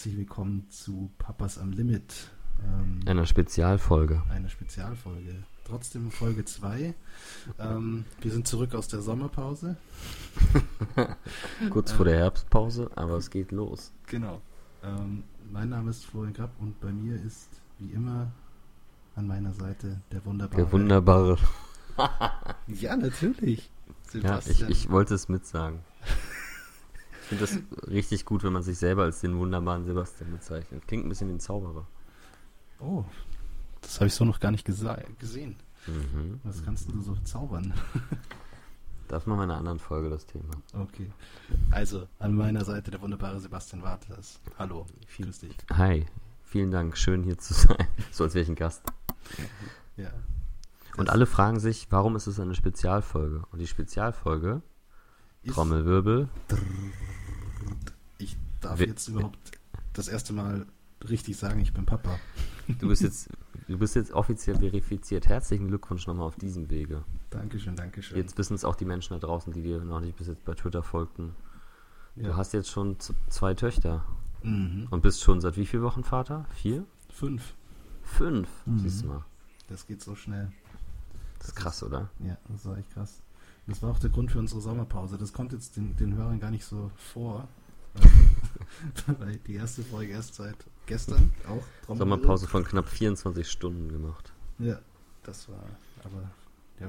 Herzlich willkommen zu Papas am Limit. Ähm, Einer Spezialfolge. Eine Spezialfolge. Trotzdem Folge 2. Ähm, wir sind zurück aus der Sommerpause. Kurz vor der Herbstpause, aber es geht los. Genau. Ähm, mein Name ist Florian Grapp und bei mir ist wie immer an meiner Seite der wunderbare. Der wunderbare. ja, natürlich. Sebastian. Ja, ich, ich wollte es mitsagen. Ich finde das richtig gut, wenn man sich selber als den wunderbaren Sebastian bezeichnet. Klingt ein bisschen wie ein Zauberer. Oh, das habe ich so noch gar nicht gesehen. Mhm. Was kannst du so zaubern? Das machen wir in einer anderen Folge, das Thema. Okay. Also, an meiner Seite der wunderbare Sebastian Wartes. Hallo, grüß dich. Hi, vielen Dank, schön hier zu sein. So als wäre ich ein Gast. Ja. Und alle fragen sich, warum ist es eine Spezialfolge? Und die Spezialfolge, Trommelwirbel. Ich darf jetzt überhaupt das erste Mal richtig sagen, ich bin Papa. Du bist jetzt, du bist jetzt offiziell verifiziert. Herzlichen Glückwunsch nochmal auf diesem Wege. Dankeschön, Dankeschön. Jetzt wissen es auch die Menschen da draußen, die dir noch nicht bis jetzt bei Twitter folgten. Ja. Du hast jetzt schon zwei Töchter. Mhm. Und bist schon seit wie vielen Wochen Vater? Vier? Fünf. Fünf, mhm. siehst du mal. Das geht so schnell. Das ist krass, oder? Ja, das war echt krass. Das war auch der Grund für unsere Sommerpause. Das kommt jetzt den, den Hörern gar nicht so vor. Weil die erste Folge erst seit gestern auch. Sommerpause von knapp 24 Stunden gemacht. Ja, das war, aber ja,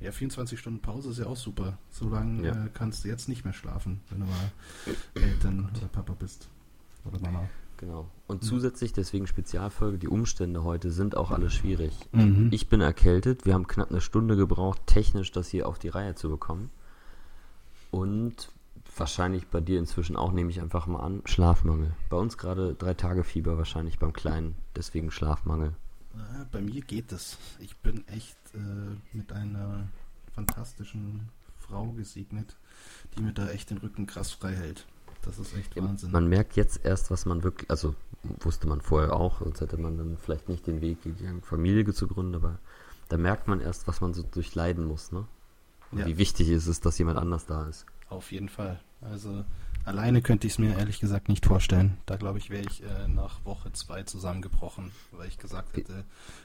ja 24 Stunden Pause ist ja auch super. So lange ja. äh, kannst du jetzt nicht mehr schlafen, wenn du mal Eltern oder Papa bist. Oder Mama. Genau. Und mhm. zusätzlich, deswegen Spezialfolge, die Umstände heute sind auch alle schwierig. Mhm. Ich bin erkältet, wir haben knapp eine Stunde gebraucht, technisch das hier auf die Reihe zu bekommen. Und wahrscheinlich bei dir inzwischen auch, nehme ich einfach mal an, Schlafmangel. Bei uns gerade drei Tage Fieber wahrscheinlich beim Kleinen, deswegen Schlafmangel. Bei mir geht es. Ich bin echt äh, mit einer fantastischen Frau gesegnet, die mir da echt den Rücken krass frei hält. Das ist echt Wahnsinn. Man merkt jetzt erst, was man wirklich, also wusste man vorher auch, sonst hätte man dann vielleicht nicht den Weg gegangen, Familie zu gründen, aber da merkt man erst, was man so durchleiden muss, ne? Und ja. wie wichtig ist es, dass jemand anders da ist. Auf jeden Fall. Also alleine könnte ich es mir ehrlich gesagt nicht vorstellen. Da glaube ich, wäre ich äh, nach Woche zwei zusammengebrochen, weil ich gesagt hätte,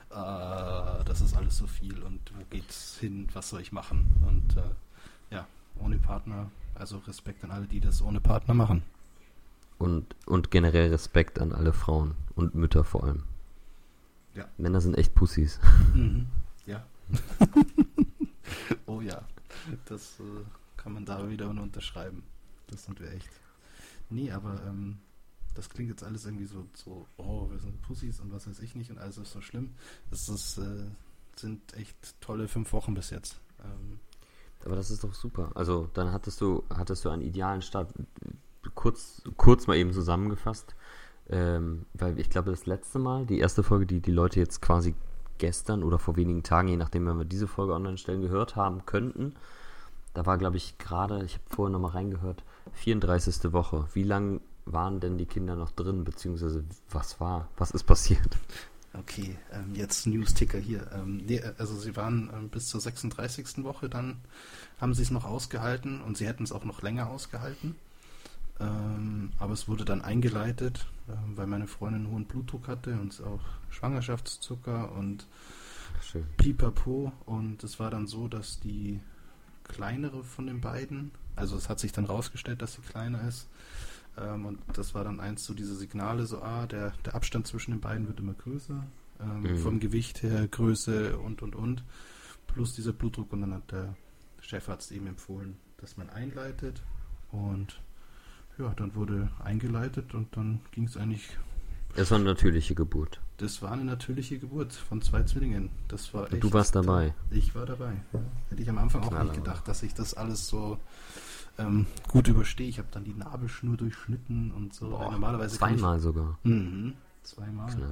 äh, das ist alles so viel und wo geht's hin, was soll ich machen? Und äh, ja, ohne Partner also Respekt an alle, die das ohne Partner machen. Und, und generell Respekt an alle Frauen und Mütter vor allem. Ja. Männer sind echt Pussys. Mhm. Ja. oh ja. Das äh, kann man da wieder unterschreiben. Das sind wir echt. Nee, aber ähm, das klingt jetzt alles irgendwie so, so, oh, wir sind Pussys und was weiß ich nicht und alles ist so schlimm. Es ist, äh, sind echt tolle fünf Wochen bis jetzt. Ähm, aber das ist doch super. Also dann hattest du, hattest du einen idealen Start. Kurz, kurz mal eben zusammengefasst. Ähm, weil ich glaube, das letzte Mal, die erste Folge, die die Leute jetzt quasi gestern oder vor wenigen Tagen, je nachdem, wenn wir diese Folge online stellen, gehört haben könnten, da war, glaube ich, gerade, ich habe vorher nochmal reingehört, 34. Woche. Wie lange waren denn die Kinder noch drin, beziehungsweise was war, was ist passiert? Okay, ähm, jetzt News-Ticker hier. Ähm, nee, also sie waren ähm, bis zur 36. Woche, dann haben sie es noch ausgehalten und sie hätten es auch noch länger ausgehalten. Ähm, aber es wurde dann eingeleitet, ähm, weil meine Freundin hohen Blutdruck hatte und auch Schwangerschaftszucker und Schön. Pipapo. Und es war dann so, dass die kleinere von den beiden, also es hat sich dann rausgestellt, dass sie kleiner ist, ähm, und das war dann eins so diese Signale, so, ah, der, der Abstand zwischen den beiden wird immer größer. Ähm, mhm. Vom Gewicht her, Größe und, und, und. Plus dieser Blutdruck. Und dann hat der Chefarzt eben empfohlen, dass man einleitet. Und ja, dann wurde eingeleitet und dann ging es eigentlich. Es war eine natürliche Geburt. Das war eine natürliche Geburt von zwei Zwillingen. Das war echt, du warst dabei. Ich war dabei. Ja. Hätte ich am Anfang auch nicht gedacht, dass ich das alles so ähm, gut überstehe. Ich habe dann die Nabelschnur durchschnitten und so. Boah, normalerweise zweimal ich, sogar. Mhm, zweimal. Klar.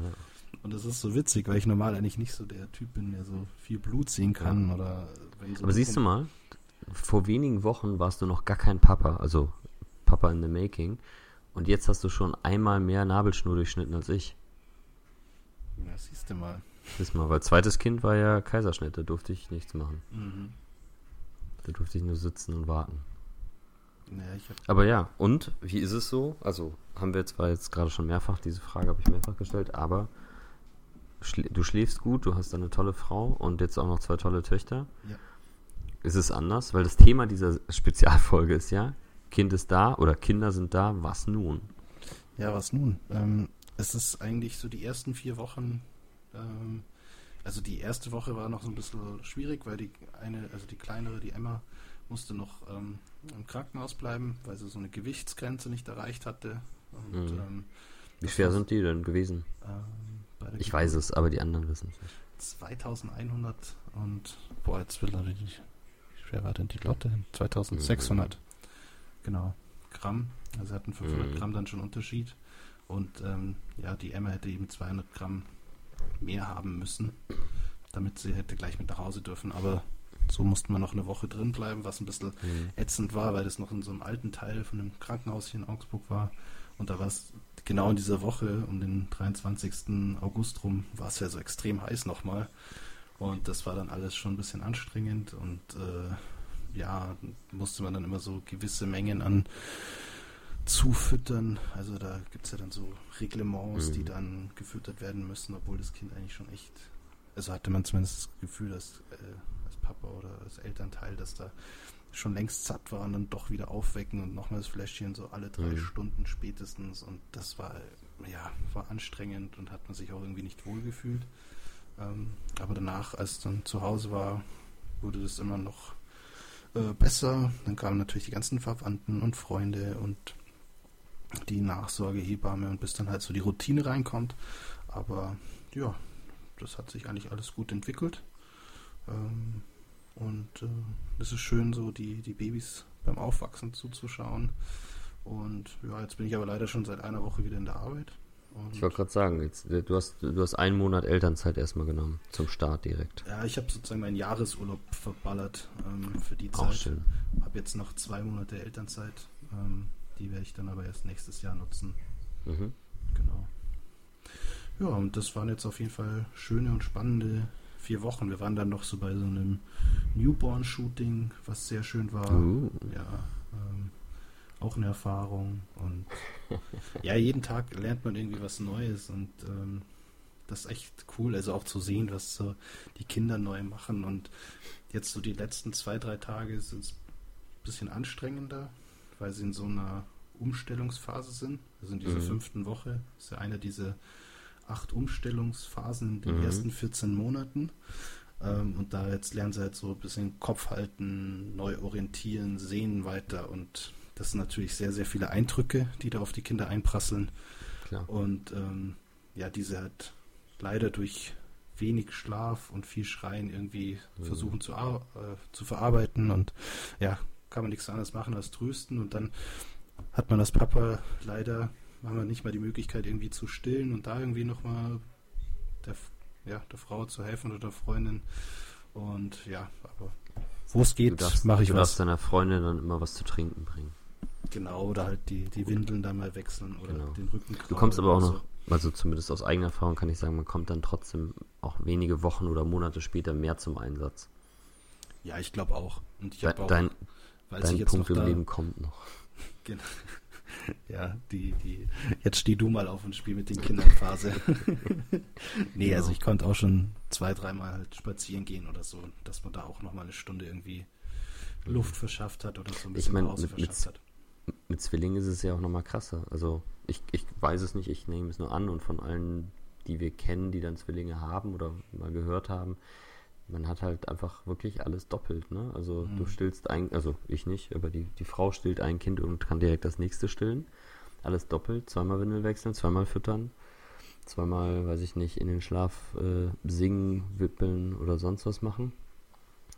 Und das ist so witzig, weil ich normal eigentlich nicht so der Typ bin, der so viel Blut sehen kann. Ja. Oder so Aber siehst du mal, vor wenigen Wochen warst du noch gar kein Papa, also Papa in the Making. Und jetzt hast du schon einmal mehr Nabelschnur durchschnitten als ich. Ja, siehst du mal. Siehst mal, weil zweites Kind war ja Kaiserschnitt, da durfte ich nichts machen. Mhm. Da durfte ich nur sitzen und warten. Ja, Aber ja, und wie ist es so? Also, haben wir zwar jetzt gerade schon mehrfach, diese Frage habe ich mehrfach gestellt, aber schla du schläfst gut, du hast eine tolle Frau und jetzt auch noch zwei tolle Töchter. Ja. Ist es anders? Weil das Thema dieser Spezialfolge ist ja, Kind ist da oder Kinder sind da, was nun? Ja, was nun? Ähm, es ist eigentlich so die ersten vier Wochen, ähm, also die erste Woche war noch so ein bisschen schwierig, weil die eine, also die kleinere, die Emma, musste noch ähm, im Krankenhaus bleiben, weil sie so eine Gewichtsgrenze nicht erreicht hatte. Und, Mhm. ähm, Wie schwer sind die denn gewesen? ähm, Ich weiß es, aber die anderen wissen es nicht. 2100 und, boah, jetzt will er nicht, wie schwer war denn die Lotte? 2600, genau, Gramm. Also hatten 500 Mhm. Gramm dann schon Unterschied. Und ähm, ja, die Emma hätte eben 200 Gramm mehr haben müssen, damit sie hätte gleich mit nach Hause dürfen. Aber so mussten wir noch eine Woche drin bleiben, was ein bisschen Mhm. ätzend war, weil das noch in so einem alten Teil von einem Krankenhaus hier in Augsburg war. Und da war es genau in dieser Woche, um den 23. August rum, war es ja so extrem heiß nochmal. Und das war dann alles schon ein bisschen anstrengend und äh, ja, musste man dann immer so gewisse Mengen an zufüttern. Also da gibt es ja dann so Reglements, Mhm. die dann gefüttert werden müssen, obwohl das Kind eigentlich schon echt, also hatte man zumindest das Gefühl, dass äh, als Papa oder als Elternteil, dass da schon längst satt war und dann doch wieder aufwecken und nochmal das Fläschchen so alle drei Mhm. Stunden spätestens und das war ja war anstrengend und hat man sich auch irgendwie nicht wohl gefühlt. Ähm, aber danach, als es dann zu Hause war, wurde das immer noch äh, besser. Dann kamen natürlich die ganzen Verwandten und Freunde und die Nachsorgehebamme und bis dann halt so die Routine reinkommt. Aber ja, das hat sich eigentlich alles gut entwickelt. Ähm, und äh, es ist schön, so die, die Babys beim Aufwachsen zuzuschauen. Und ja, jetzt bin ich aber leider schon seit einer Woche wieder in der Arbeit. Ich wollte gerade sagen, jetzt, du, hast, du hast einen Monat Elternzeit erstmal genommen, zum Start direkt. ja, ich habe sozusagen meinen Jahresurlaub verballert ähm, für die Auch Zeit. schön. Habe jetzt noch zwei Monate Elternzeit. Ähm, die werde ich dann aber erst nächstes Jahr nutzen. Mhm. Ja, und das waren jetzt auf jeden Fall schöne und spannende vier Wochen. Wir waren dann noch so bei so einem Newborn-Shooting, was sehr schön war. Uh, Ja, ähm, auch eine Erfahrung. Und ja, jeden Tag lernt man irgendwie was Neues und ähm, das ist echt cool, also auch zu sehen, was so die Kinder neu machen. Und jetzt so die letzten zwei, drei Tage sind es ein bisschen anstrengender, weil sie in so einer Umstellungsphase sind. Also in dieser Mhm. fünften Woche ist ja eine dieser acht Umstellungsphasen in den Mhm. ersten 14 Monaten. Ähm, und da jetzt lernen sie halt so ein bisschen Kopf halten, neu orientieren, sehen weiter. Und das sind natürlich sehr, sehr viele Eindrücke, die da auf die Kinder einprasseln. klar. Und ähm, ja, diese halt leider durch wenig Schlaf und viel Schreien irgendwie Mhm. versuchen zu, äh, zu verarbeiten. Und ja, kann man nichts anderes machen als trösten. Und dann hat man als Papa leider, haben wir nicht mal die Möglichkeit irgendwie zu stillen und da irgendwie nochmal der, ja, der Frau zu helfen oder der Freundin. Und ja, aber wo es Du geht, mache ich du was. darfst deiner Freundin dann immer was zu trinken bringen. Genau, oder halt die, die Windeln da mal wechseln oder Genau. den Rücken Du kommst aber auch noch, oder also zumindest aus eigener Erfahrung kann ich sagen, man kommt dann trotzdem auch wenige Wochen oder Monate später mehr zum Einsatz. so. Ja, ich glaube auch. Und ich habe auch, dein dein jetzt Punkt noch im da, Leben kommt noch. Ja, die, die, jetzt steh du mal auf und spiel mit den Kindern Phase. nee, also Genau. ich konnte auch schon zwei, dreimal halt spazieren gehen oder so, dass man da auch nochmal eine Stunde irgendwie Luft verschafft hat oder so ein Ich bisschen mein, Pause mit- mit- verschafft hat. Mit Zwillingen ist es ja auch nochmal krasser. Also ich, ich weiß es nicht, ich nehme es nur an und von allen, die wir kennen, die dann Zwillinge haben oder mal gehört haben, man hat halt einfach wirklich alles doppelt, ne? Also du Mhm. stillst ein, also ich nicht, aber die, die Frau stillt ein Kind und kann direkt das nächste stillen. Alles doppelt, zweimal Windel wechseln, zweimal füttern, zweimal, weiß ich nicht, in den Schlaf äh, singen, wippeln oder sonst was machen.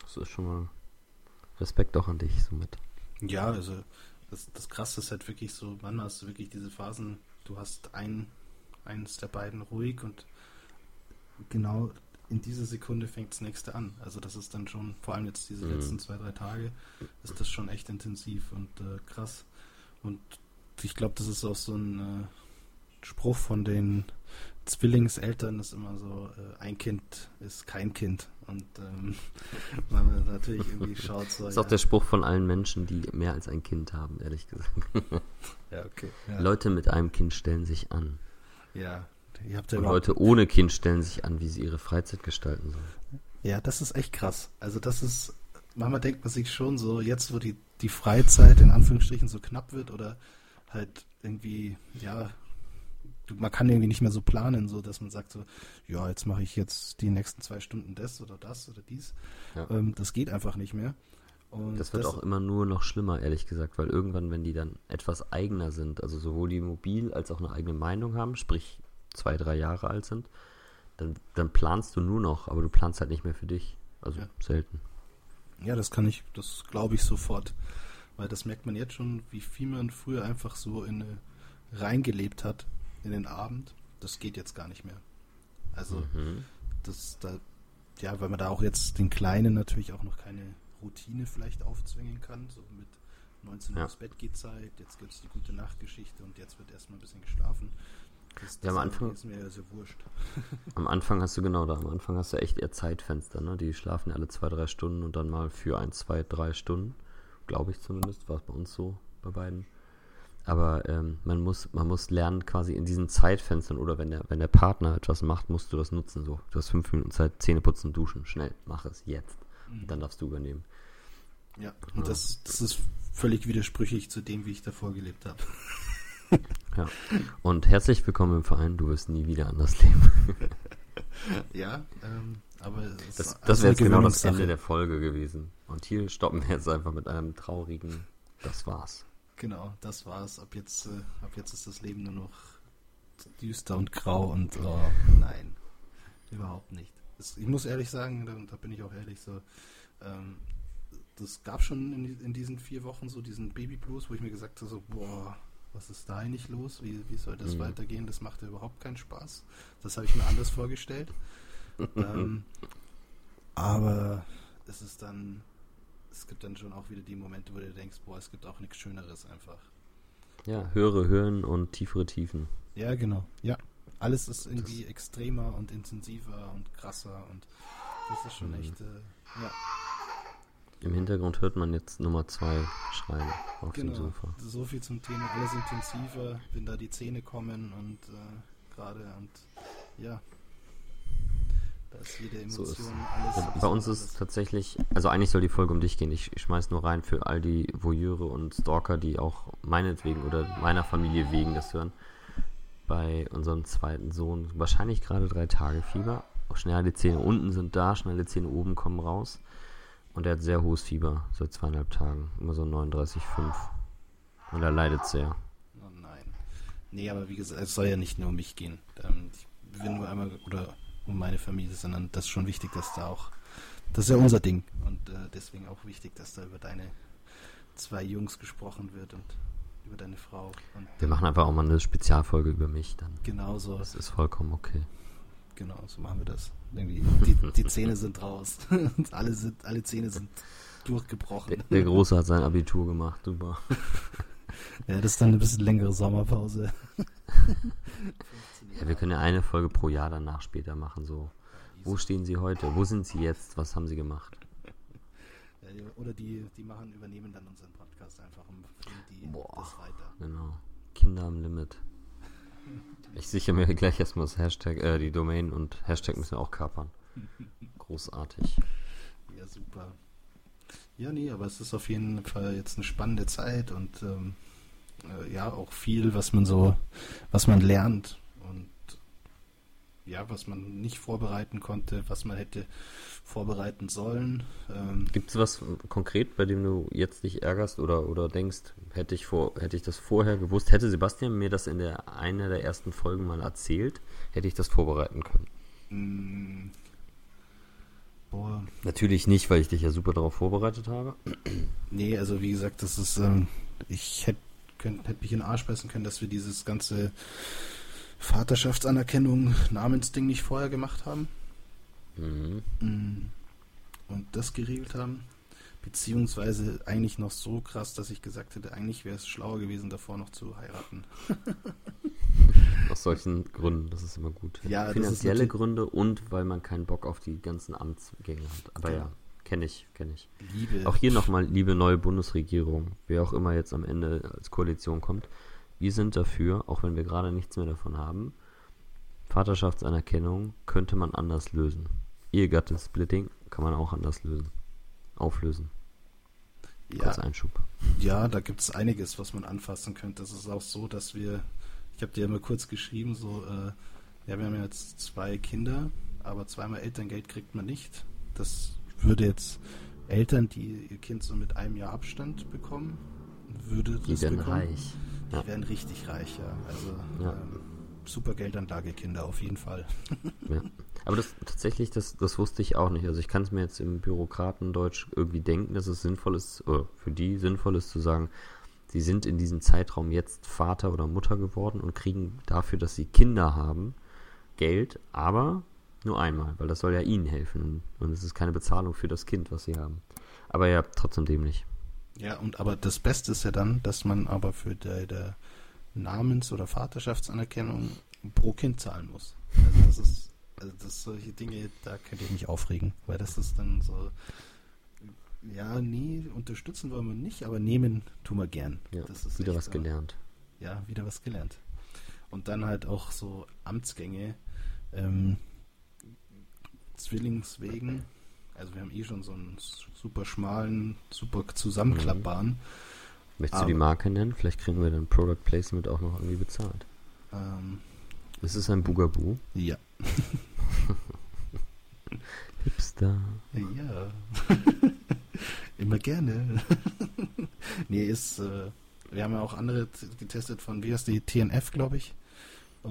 Das ist schon mal Respekt auch an dich somit. Ja, also das, das Krasse ist halt wirklich so, manchmal hast du wirklich diese Phasen, du hast ein, eins der beiden ruhig und genau in dieser Sekunde fängt das nächste an. Also das ist dann schon, vor allem jetzt diese Mhm. letzten zwei, drei Tage, ist das schon echt intensiv und äh, krass. Und ich glaube, das ist auch so ein äh, Spruch von den Zwillingseltern ist immer so, äh, ein Kind ist kein Kind. Und ähm, weil man natürlich irgendwie schaut, so. Das ist ja. auch der Spruch von allen Menschen, die mehr als ein Kind haben, ehrlich gesagt. ja, okay. Ja. Leute mit einem Kind stellen sich an. Ja, ja Und Leute ohne Kind stellen sich an, wie sie ihre Freizeit gestalten sollen. Ja, das ist echt krass. Also das ist, manchmal denkt man sich schon so, jetzt wo die, die Freizeit in Anführungsstrichen so knapp wird oder halt irgendwie, ja, man kann irgendwie nicht mehr so planen, so dass man sagt so, ja, jetzt mache ich jetzt die nächsten zwei Stunden das oder das oder dies. Ja. Ähm, das geht einfach nicht mehr. Und das wird das, auch immer nur noch schlimmer, ehrlich gesagt, weil irgendwann, wenn die dann etwas eigener sind, also sowohl die mobil als auch eine eigene Meinung haben, sprich zwei, drei Jahre alt sind, dann, dann planst du nur noch, aber du planst halt nicht mehr für dich. Also ja. selten. Ja, das kann ich, das glaube ich sofort. Weil das merkt man jetzt schon, wie viel man früher einfach so in reingelebt hat in den Abend. Das geht jetzt gar nicht mehr. Also, mhm. das da, ja, weil man da auch jetzt den Kleinen natürlich auch noch keine Routine vielleicht aufzwingen kann, so mit 19 Uhr ja. ins Bett geht Zeit, jetzt gibt es die gute Nachtgeschichte und jetzt wird erstmal ein bisschen geschlafen. Das, ja, am Anfang ist mir ja sehr wurscht. am Anfang hast du genau da, am Anfang hast du echt eher Zeitfenster, ne? Die schlafen alle zwei, drei Stunden und dann mal für ein, zwei, drei Stunden. Glaube ich zumindest, war es bei uns so bei beiden. Aber ähm, man muss, man muss lernen, quasi in diesen Zeitfenstern oder wenn der, wenn der Partner etwas macht, musst du das nutzen. So, du hast fünf Minuten Zeit, Zähne putzen, duschen, schnell, mach es jetzt. Mhm. Und dann darfst du übernehmen. Ja, und ja. Das, das ist völlig widersprüchlich zu dem, wie ich davor gelebt habe. Ja. Und herzlich willkommen im Verein, du wirst nie wieder anders leben. ja, ähm, aber das, das wäre jetzt genau das Ende der Folge gewesen. Und hier stoppen wir jetzt einfach mit einem traurigen, das war's. Genau, das war's. Ab jetzt, äh, ab jetzt ist das Leben nur noch düster und grau und oh, nein, überhaupt nicht. Das, ich muss ehrlich sagen, da, da, bin ich auch ehrlich so. Ähm, das gab schon in, in, diesen vier Wochen so diesen Baby Blues, wo ich mir gesagt habe, so, boah, was ist da eigentlich los? Wie, wie soll das mhm. weitergehen? Das macht ja überhaupt keinen Spaß. Das habe ich mir anders vorgestellt. ähm, aber es ist dann es gibt dann schon auch wieder die Momente, wo du denkst, boah, es gibt auch nichts Schöneres einfach. Ja, höhere Höhen und tiefere Tiefen. Ja, genau. Ja. Alles ist irgendwie das extremer und intensiver und krasser und das ist schon mhm. echt, äh, ja. Im Hintergrund hört man jetzt Nummer zwei schreien auf genau. dem Sofa. So viel zum Thema, alles intensiver, wenn da die Zähne kommen und äh, gerade und ja, da ist jede Emotion, so ist. alles. bei uns ist es tatsächlich, also eigentlich soll die Folge um dich gehen. Ich, schmeiß nur rein für all die Voyeure und Stalker, die auch meinetwegen oder meiner Familie wegen das hören. Bei unserem zweiten Sohn wahrscheinlich gerade drei Tage Fieber. Schnell die Zähne unten sind da, schnelle Zähne oben kommen raus. Und er hat sehr hohes Fieber seit zweieinhalb Tagen. Immer so 39,5. Und er leidet sehr. Oh nein. Nee, aber wie gesagt, es soll ja nicht nur um mich gehen. Ähm, ich will nur einmal, oder um meine Familie, sondern das ist schon wichtig, dass da auch, das ist ja unser Ding und äh, deswegen auch wichtig, dass da über deine zwei Jungs gesprochen wird und über deine Frau. Und, Wir machen einfach auch mal eine Spezialfolge über mich dann. Genau so. Das ist vollkommen okay. Genau, so machen wir das. Irgendwie, die, die Zähne sind raus. alle, sind, alle Zähne sind durchgebrochen. Der, der Große hat sein Abitur gemacht, super. ja, das ist dann eine bisschen längere Sommerpause. Ja, wir können ja eine Folge pro Jahr danach später machen. So, wo stehen Sie heute? Wo sind Sie jetzt? Was haben Sie gemacht? Oder die, die machen, übernehmen dann unseren Podcast einfach und die Boah, das weiter. Genau. Kinder am Limit. Ich sichere mir gleich erstmal das Hashtag, äh, die Domain und Hashtag müssen wir auch kapern. Großartig. Ja, super. Ja, nee, aber es ist auf jeden Fall jetzt eine spannende Zeit und ähm, äh, ja, auch viel, was man so, was man lernt und ja, was man nicht vorbereiten konnte, was man hätte vorbereiten sollen. Ähm, Gibt es was konkret, bei dem du jetzt dich ärgerst oder, oder denkst, hätte ich, vor, hätte ich das vorher gewusst, hätte Sebastian mir das in der einer der ersten Folgen mal erzählt, hätte ich das vorbereiten können? Mm, boah. Natürlich nicht, weil ich dich ja super darauf vorbereitet habe. Nee, also wie gesagt, das ist, ähm, ich hätte hätte mich in den Arsch beißen können, dass wir dieses ganze Vaterschaftsanerkennung, Namensding nicht vorher gemacht haben. Mhm. Mm. Und das geregelt haben. Beziehungsweise eigentlich noch so krass, dass ich gesagt hätte, eigentlich wäre es schlauer gewesen, davor noch zu heiraten. aus solchen Gründen, das ist immer gut. Ja, Finanzielle Gründe und weil man keinen Bock auf die ganzen Amtsgänge hat. Aber ja, ja kenne ich, kenne ich. Liebe. Auch hier nochmal, liebe neue Bundesregierung, wer auch immer jetzt am Ende als Koalition kommt, wir sind dafür, auch wenn wir gerade nichts mehr davon haben, Vaterschaftsanerkennung könnte man anders lösen. Ehegattensplitting kann man auch anders lösen. Auflösen. Ja, Kurz Einschub. Ja, da gibt es einiges, was man anfassen könnte. Es ist auch so, dass wir, ich habe dir ja mal kurz geschrieben, so, äh, ja, wir haben jetzt zwei Kinder, aber zweimal Elterngeld kriegt man nicht. Das würde jetzt Eltern, die ihr Kind so mit einem Jahr Abstand bekommen, würde die das werden bekommen. reich. Die ja. werden richtig reich, ja. Also ja. Ähm, super Geldanlage Kinder auf jeden Fall. ja. Aber das tatsächlich, das, das wusste ich auch nicht. Also ich kann es mir jetzt im Bürokratendeutsch irgendwie denken, dass es sinnvoll ist, oder für die sinnvoll ist zu sagen, sie sind in diesem Zeitraum jetzt Vater oder Mutter geworden und kriegen dafür, dass sie Kinder haben, Geld, aber nur einmal, weil das soll ja ihnen helfen und es ist keine Bezahlung für das Kind, was sie haben. Aber ja, trotzdem dämlich. Ja, und aber das Beste ist ja dann, dass man aber für die, die Namens- oder Vaterschaftsanerkennung pro Kind zahlen muss. Also das ist, also das solche Dinge, da könnt ihr mich aufregen, weil das ist dann so, ja, nee, unterstützen wollen wir nicht, aber nehmen tun wir gern. Ja, wieder echt, was gelernt. Ja, wieder was gelernt. Und dann halt auch so Amtsgänge, ähm, Zwillingswegen. Also wir haben eh schon so einen super schmalen, super zusammenklappbaren. Mhm. Möchtest du die Marke nennen? Vielleicht kriegen wir dann Product Placement auch noch irgendwie bezahlt. Ähm, ist es ein Bugaboo? Ja. Hipster. Ja. Immer gerne. nee, ist, äh, wir haben ja auch andere getestet von, wie heißt die, TNF, glaube ich.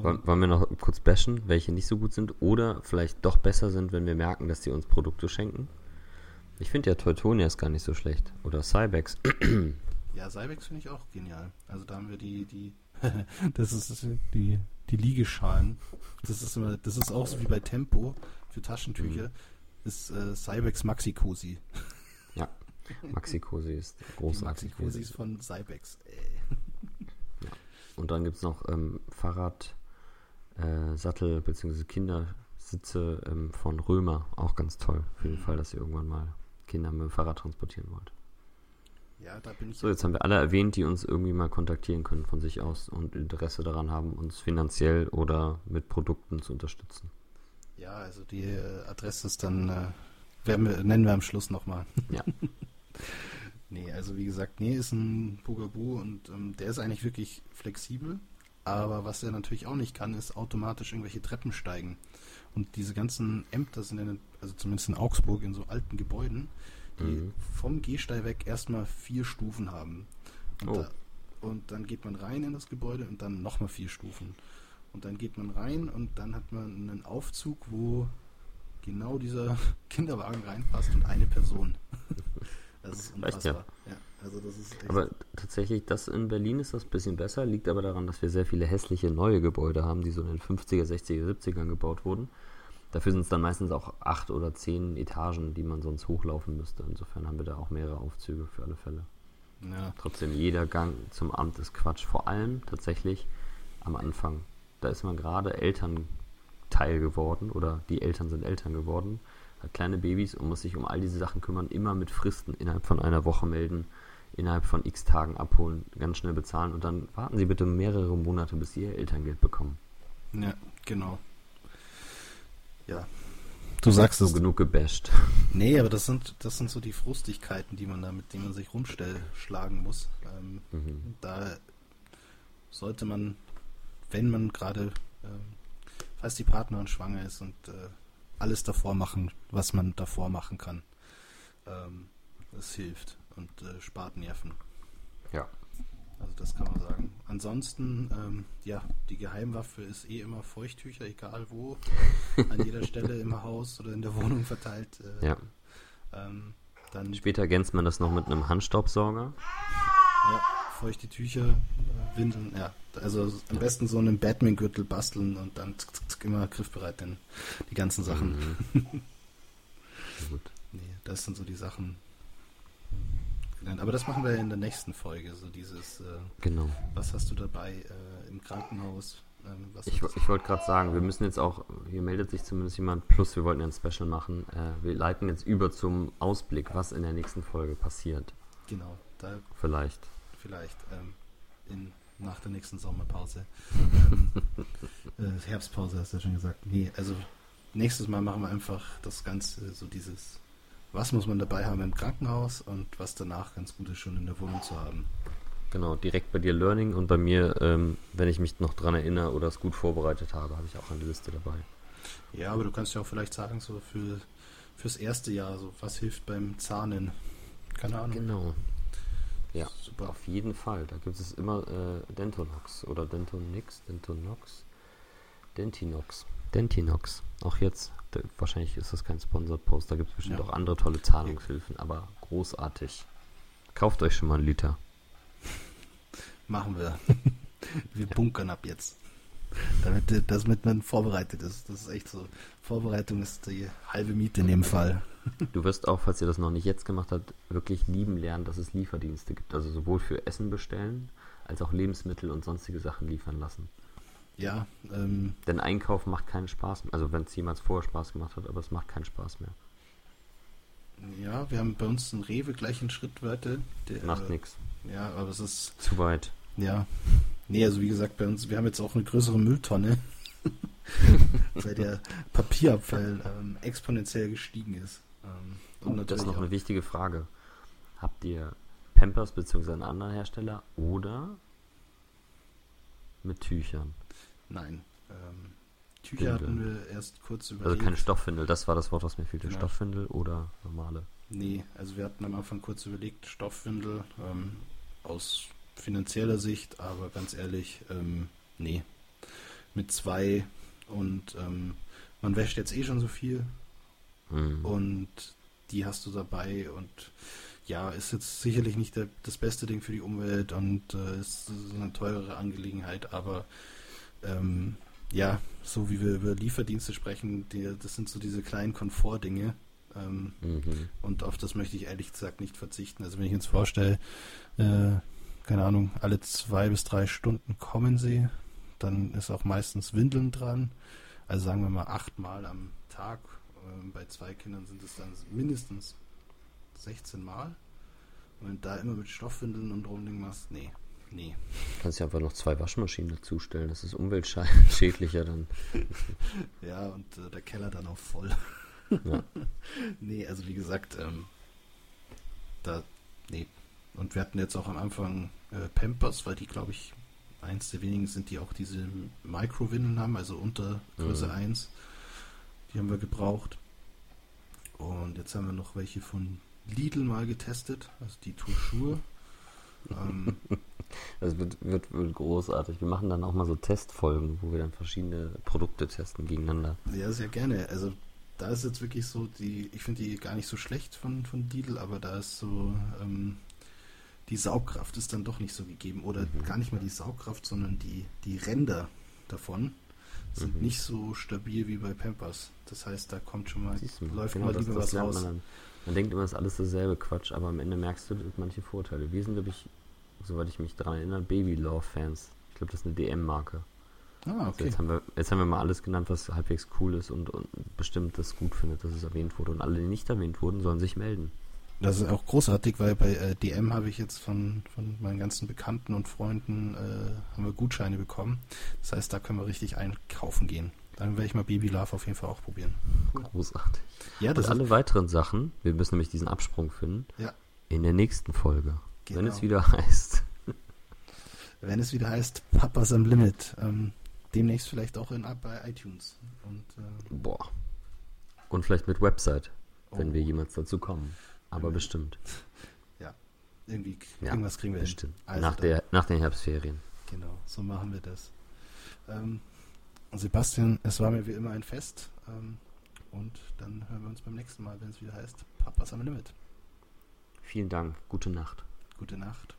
Wollen wir noch kurz bashen, welche nicht so gut sind oder vielleicht doch besser sind, wenn wir merken, dass die uns Produkte schenken? Ich finde ja Teutonia ist gar nicht so schlecht. Oder Cybex. Ja, Cybex finde ich auch genial. Also da haben wir die, die, das ist die, die Liegeschalen. Das ist immer, das ist auch so wie bei Tempo für Taschentücher. Mhm. Ist äh, Cybex Maxi Cosi. Ja, Maxi Cosi ist großartig. Maxi Cosi ist von Cybex. Ja. Und dann gibt es noch ähm, Fahrrad, äh, Sattel bzw. Kindersitze ähm, von Römer. Auch ganz toll. Für den mhm. Fall, dass ihr irgendwann mal Kinder mit dem Fahrrad transportieren wollt. Ja, da bin ich. So, jetzt haben wir alle erwähnt, die uns irgendwie mal kontaktieren können von sich aus und Interesse daran haben, uns finanziell oder mit Produkten zu unterstützen. Ja, also die äh, Adresse ist dann, äh, wir, nennen wir am Schluss nochmal. Ja. nee, also wie gesagt, nee, ist ein Bugaboo und ähm, der ist eigentlich wirklich flexibel. Aber was er natürlich auch nicht kann, ist automatisch irgendwelche Treppen steigen. Und diese ganzen Ämter sind, in, also zumindest in Augsburg, in so alten Gebäuden, die mhm. vom Gehsteig weg erstmal vier Stufen haben. Und, oh. da, und dann geht man rein in das Gebäude und dann nochmal vier Stufen. Und dann geht man rein und dann hat man einen Aufzug, wo genau dieser Kinderwagen reinpasst und eine Person. das ist unfassbar. Ja. ja. Also das ist aber tatsächlich, das in Berlin ist das ein bisschen besser, liegt aber daran, dass wir sehr viele hässliche neue Gebäude haben, die so in den 50er, 60er, 70ern gebaut wurden. Dafür sind es dann meistens auch acht oder zehn Etagen, die man sonst hochlaufen müsste. Insofern haben wir da auch mehrere Aufzüge für alle Fälle. Ja. Trotzdem, jeder Gang zum Amt ist Quatsch. Vor allem tatsächlich am Anfang. Da ist man gerade Elternteil geworden oder die Eltern sind Eltern geworden, hat kleine Babys und muss sich um all diese Sachen kümmern, immer mit Fristen innerhalb von einer Woche melden, innerhalb von x Tagen abholen, ganz schnell bezahlen und dann warten Sie bitte mehrere Monate, bis Sie Ihr Elterngeld bekommen. Ja, genau. Ja. Du sagst es. genug gebasht. Nee, aber das sind, das sind so die Frustigkeiten, die man da, mit denen man sich rumschlagen muss. Ähm, mhm. Da sollte man, wenn man gerade, ähm, falls die Partnerin schwanger ist und äh, alles davor machen, was man davor machen kann. Ähm, das hilft und äh, spart Nerven. Ja. Also das kann man sagen. Ansonsten, ähm, ja, die Geheimwaffe ist eh immer Feuchttücher, egal wo, an jeder Stelle im Haus oder in der Wohnung verteilt. Äh, ja. Ähm, dann Später ergänzt man das noch mit einem Handstaubsauger. Ja, feuchte Tücher, äh, Windeln, ja. Also am besten so einen Batman-Gürtel basteln und dann tsk, tsk, immer griffbereit denn die ganzen Sachen. Mhm. Gut. Nee, das sind so die Sachen. Nein, aber das machen wir in der nächsten Folge. So dieses, äh, Genau. was hast du dabei äh, im Krankenhaus? Ähm, Ich, ich wollte gerade sagen, wir müssen jetzt auch, hier meldet sich zumindest jemand, plus wir wollten ja ein Special machen. Äh, wir leiten jetzt über zum Ausblick, was in der nächsten Folge passiert. genau, da Vielleicht. vielleicht ähm, in, nach der nächsten Sommerpause. ähm, äh, Herbstpause hast du ja schon gesagt. Nee, also nächstes Mal machen wir einfach das Ganze, so dieses, was muss man dabei haben im Krankenhaus und was danach ganz gut ist, schon in der Wohnung zu haben. Genau, direkt bei dir Learning und bei mir, ähm, wenn ich mich noch dran erinnere oder es gut vorbereitet habe, habe ich auch eine Liste dabei. Ja, aber du kannst ja auch vielleicht sagen, so für fürs erste Jahr, so was hilft beim Zahnen. Keine Ahnung. Genau. Ja, Super. auf jeden Fall. Da gibt es immer äh, Dentonox oder Dentonix, Dentonox, Dentinox, Dentinox. Auch jetzt, wahrscheinlich ist das kein Sponsored-Post, da gibt es bestimmt Ja. auch andere tolle Zahlungshilfen, aber großartig. Kauft euch schon mal einen Liter. Machen wir. wir bunkern ab jetzt. Damit, damit man vorbereitet ist. Das ist echt so. Vorbereitung ist die halbe Miete in dem Fall. Du wirst auch, falls ihr das noch nicht jetzt gemacht habt, wirklich lieben lernen, dass es Lieferdienste gibt. Also sowohl für Essen bestellen, als auch Lebensmittel und sonstige Sachen liefern lassen. Ja, ähm, Denn Einkauf macht keinen Spaß mehr. Also wenn es jemals vorher Spaß gemacht hat, aber es macht keinen Spaß mehr. ja, wir haben bei uns einen Rewe gleich in Schrittweite. Der, Macht äh, nichts. Ja, aber es ist, Zu weit. ja. Nee, also wie gesagt, bei uns, wir haben jetzt auch eine größere Mülltonne, weil der Papierabfall ähm, exponentiell gestiegen ist. Ähm, und Oh, das ist noch auch- eine wichtige Frage. Habt ihr Pampers bzw. einen anderen Hersteller oder mit Tüchern? Nein. Ähm, Tücher hatten wir erst kurz überlegt. Also keine Stoffwindel, das war das Wort, was mir fehlte. Genau. Stoffwindel oder normale? Nee, also wir hatten am Anfang kurz überlegt, Stoffwindel ähm, aus finanzieller Sicht, aber ganz ehrlich, ähm, nee. Mit zwei und ähm, man wäscht jetzt eh schon so viel Hm. und die hast du dabei und ja, ist jetzt sicherlich nicht der, das beste Ding für die Umwelt und äh, ist, ist eine teurere Angelegenheit, aber ähm, ja, so wie wir über Lieferdienste sprechen, die, das sind so diese kleinen Komfortdinge. Ähm, Mhm. und auf das möchte ich ehrlich gesagt nicht verzichten. Also wenn ich jetzt vorstelle, äh, keine Ahnung, alle zwei bis drei Stunden kommen sie, dann ist auch meistens Windeln dran. Also sagen wir mal achtmal am Tag. Ähm, bei zwei Kindern sind es dann mindestens 16 Mal. Und wenn du da immer mit Stoffwindeln und Rumding machst, nee, nee. Kannst ja einfach noch zwei Waschmaschinen dazustellen. Das ist umweltschädlicher dann. Ja, und äh, der Keller dann auch voll. Ja. Nee, also wie gesagt, ähm, da, nee. Und wir hatten jetzt auch am Anfang äh, Pampers, weil die, glaube ich, eins der wenigen sind, die auch diese Micro-Windeln haben, also unter Größe Mhm. 1. Die haben wir gebraucht. Und jetzt haben wir noch welche von Lidl mal getestet, also die Tourschuhe. ähm, Das wird, wird, wird großartig. Wir machen dann auch mal so Testfolgen, wo wir dann verschiedene Produkte testen gegeneinander. Ja, sehr gerne. Also da ist jetzt wirklich so, die, ich finde die gar nicht so schlecht von, von Lidl, aber da ist so, ähm, die Saugkraft ist dann doch nicht so gegeben. Oder Mhm. gar nicht mal die Saugkraft, sondern die, die Ränder davon sind Mhm. nicht so stabil wie bei Pampers. Das heißt, da kommt schon mal, Siehst du, läuft genau, mal lieber das was raus. man dann. Man denkt immer, es ist alles dasselbe Quatsch, aber am Ende merkst du manche Vorteile. Wir sind, glaube ich, soweit ich mich daran erinnere, Baby Love Fans. Ich glaube, das ist eine DM-Marke. Ah, Also okay. Jetzt, haben wir, jetzt haben wir mal alles genannt, was halbwegs cool ist und, und bestimmt das gut findet, dass es erwähnt wurde. Und alle, die nicht erwähnt wurden, sollen sich melden. Das ist auch großartig, weil bei äh, DM habe ich jetzt von, von meinen ganzen Bekannten und Freunden äh, haben wir Gutscheine bekommen. Das heißt, da können wir richtig einkaufen gehen. Dann werde ich mal Baby Love auf jeden Fall auch probieren. Großartig. Ja, Und alle weiteren Sachen, wir müssen nämlich diesen Absprung finden, Ja. in der nächsten Folge. Wenn Genau. es wieder heißt. wenn es wieder heißt Papas am Limit. Ähm, demnächst vielleicht auch in, bei iTunes. Und, äh, Boah. Und vielleicht mit Website, wenn oh, wir jemals dazu kommen. Aber Mhm. bestimmt. irgendwie k- Ja, irgendwas kriegen wir hin. Bestimmt. Also nach, der, nach den Herbstferien. Genau, so machen wir das. Ähm, Sebastian, es war mir wie immer ein Fest. Ähm, und dann hören wir uns beim nächsten Mal, wenn es wieder heißt Papas am Limit. Vielen Dank. Gute Nacht. Gute Nacht.